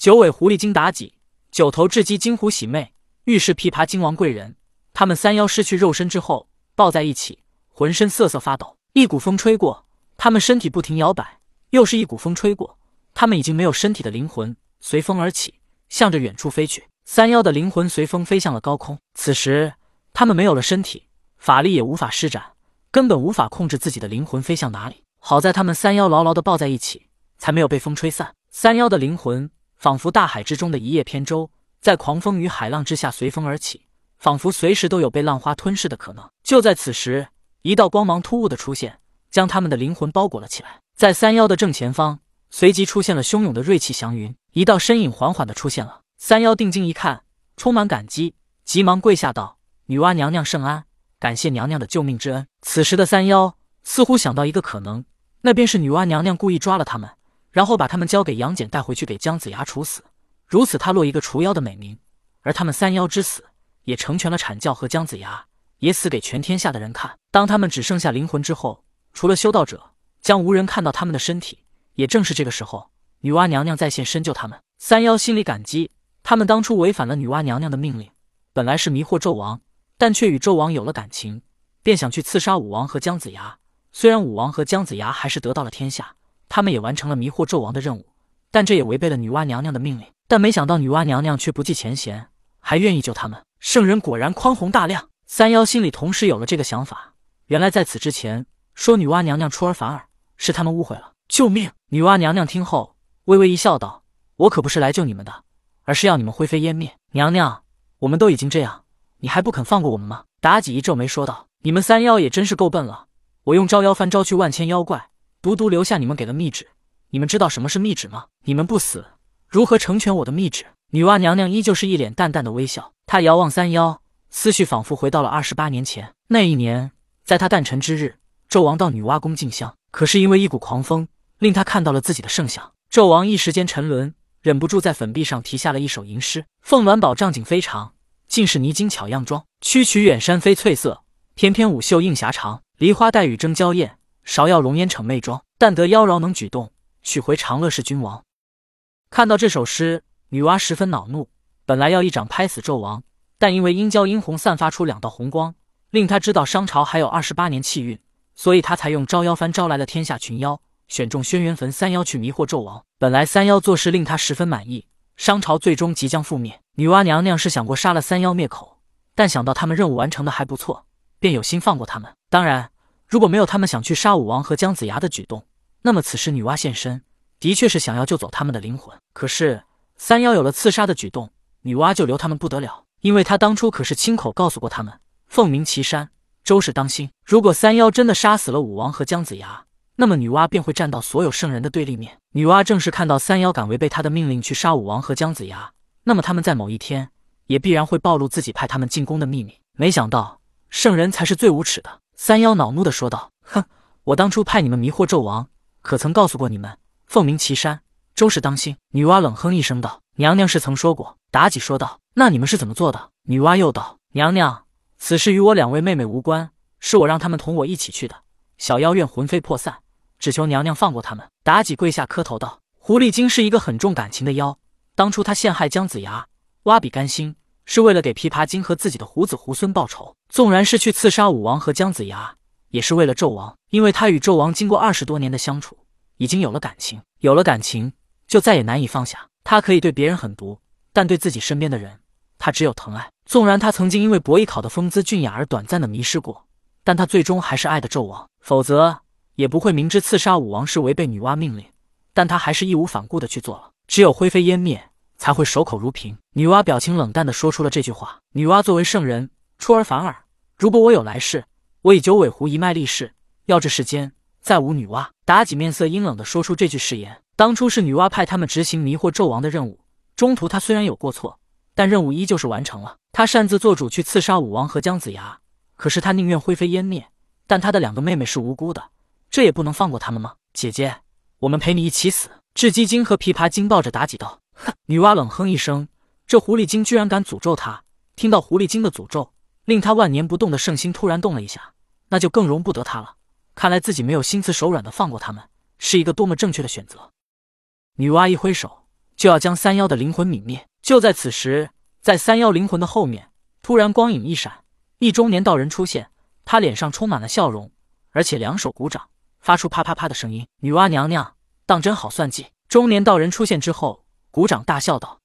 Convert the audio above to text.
九尾狐狸精妲己，九头雉鸡金狐喜妹，御史琵琶精王贵人，他们三妖失去肉身之后，抱在一起，浑身瑟瑟发抖。一股风吹过，他们身体不停摇摆；又是一股风吹过，他们已经没有身体的灵魂随风而起，向着远处飞去。三妖的灵魂随风飞向了高空。此时，他们没有了身体，法力也无法施展，根本无法控制自己的灵魂飞向哪里。好在他们三妖牢牢的抱在一起，才没有被风吹散。三妖的灵魂仿佛大海之中的一叶扁舟，在狂风与海浪之下随风而起，仿佛随时都有被浪花吞噬的可能。就在此时，一道光芒突兀的出现，将他们的灵魂包裹了起来。在三妖的正前方，随即出现了汹涌的锐气祥云，一道身影缓缓的出现了。三妖定睛一看，充满感激，急忙跪下道：“女娲娘娘圣安，感谢娘娘的救命之恩。”此时的三妖似乎想到一个可能，那便是女娲娘娘故意抓了他们。然后把他们交给杨戬带回去给姜子牙处死，如此他落一个除妖的美名，而他们三妖之死也成全了阐教和姜子牙，也死给全天下的人看。当他们只剩下灵魂之后，除了修道者，将无人看到他们的身体。也正是这个时候，女娲娘娘在线深救他们。三妖心里感激，他们当初违反了女娲娘娘的命令，本来是迷惑纣王，但却与纣王有了感情，便想去刺杀武王和姜子牙。虽然武王和姜子牙还是得到了天下。他们也完成了迷惑纣王的任务，但这也违背了女娲娘娘的命令。但没想到女娲娘娘却不计前嫌，还愿意救他们。圣人果然宽宏大量。三妖心里同时有了这个想法。原来在此之前说女娲娘娘出尔反尔，是他们误会了。救命！女娲娘娘听后微微一笑，道：“我可不是来救你们的，而是要你们灰飞烟灭。娘娘，我们都已经这样，你还不肯放过我们吗？”妲己一皱眉说道：“你们三妖也真是够笨了。我用招妖幡招去万千妖怪。”独独留下你们给了密旨，你们知道什么是密旨吗？你们不死，如何成全我的密旨？女娲娘娘依旧是一脸淡淡的微笑，她遥望三妖，思绪仿佛回到了二十八年前。那一年，在她诞辰之日，纣王到女娲宫进香，可是因为一股狂风，令他看到了自己的圣像。纣王一时间沉沦，忍不住在粉壁上题下了一首吟诗：凤鸾宝帐锦飞长，尽是泥金巧样妆。区区远山飞翠色，翩翩舞袖映霞长。梨花带雨争娇艳。芍药容颜逞媚妆，但得妖娆能举动，取回长乐是君王。看到这首诗，女娲十分恼怒，本来要一掌拍死纣王，但因为殷郊殷红散发出两道红光，令他知道商朝还有二十八年气运，所以他才用招妖幡招来了天下群妖，选中轩辕坟三妖去迷惑纣王。本来三妖做事令他十分满意，商朝最终即将覆灭。女娲娘娘是想过杀了三妖灭口，但想到他们任务完成的还不错，便有心放过他们。当然。如果没有他们想去杀武王和姜子牙的举动，那么此时女娲现身的确是想要救走他们的灵魂。可是三妖有了刺杀的举动，女娲就留他们不得了，因为她当初可是亲口告诉过他们：“凤鸣岐山，周氏当心。”如果三妖真的杀死了武王和姜子牙，那么女娲便会站到所有圣人的对立面。女娲正是看到三妖敢违背她的命令去杀武王和姜子牙，那么他们在某一天也必然会暴露自己派他们进宫的秘密。没想到圣人才是最无耻的。三妖恼怒的说道：“哼，我当初派你们迷惑纣王，可曾告诉过你们，凤鸣岐山，周氏当心？”女娲冷哼一声道：“娘娘是曾说过。”妲己说道：“那你们是怎么做的？”女娲又道：“娘娘，此事与我两位妹妹无关，是我让他们同我一起去的。小妖愿魂飞魄散，只求娘娘放过他们。”妲己跪下磕头道：“狐狸精是一个很重感情的妖，当初她陷害姜子牙，挖比甘心。”是为了给琵琶精和自己的胡子猢狲报仇，纵然是去刺杀武王和姜子牙，也是为了纣王。因为他与纣王经过二十多年的相处，已经有了感情，有了感情就再也难以放下。他可以对别人狠毒，但对自己身边的人，他只有疼爱。纵然他曾经因为伯邑考的风姿俊雅而短暂的迷失过，但他最终还是爱的纣王，否则也不会明知刺杀武王是违背女娲命令，但他还是义无反顾的去做了。只有灰飞烟灭。才会守口如瓶。女娲表情冷淡的说出了这句话。女娲作为圣人，出尔反尔。如果我有来世，我以九尾狐一脉立誓，要这世间再无女娲。妲己面色阴冷的说出这句誓言。当初是女娲派他们执行迷惑纣王的任务，中途她虽然有过错，但任务依旧是完成了。她擅自做主去刺杀武王和姜子牙，可是她宁愿灰飞烟灭。但她的两个妹妹是无辜的，这也不能放过他们吗？姐姐，我们陪你一起死。雉鸡精和琵琶精抱着妲己道。哼！女娲冷哼一声，这狐狸精居然敢诅咒她。听到狐狸精的诅咒，令她万年不动的圣心突然动了一下，那就更容不得她了。看来自己没有心慈手软的放过他们，是一个多么正确的选择。女娲一挥手，就要将三妖的灵魂泯灭。就在此时，在三妖灵魂的后面，突然光影一闪，一中年道人出现，他脸上充满了笑容，而且两手鼓掌，发出啪啪啪的声音。女娲娘娘当真好算计！中年道人出现之后，鼓掌大笑道。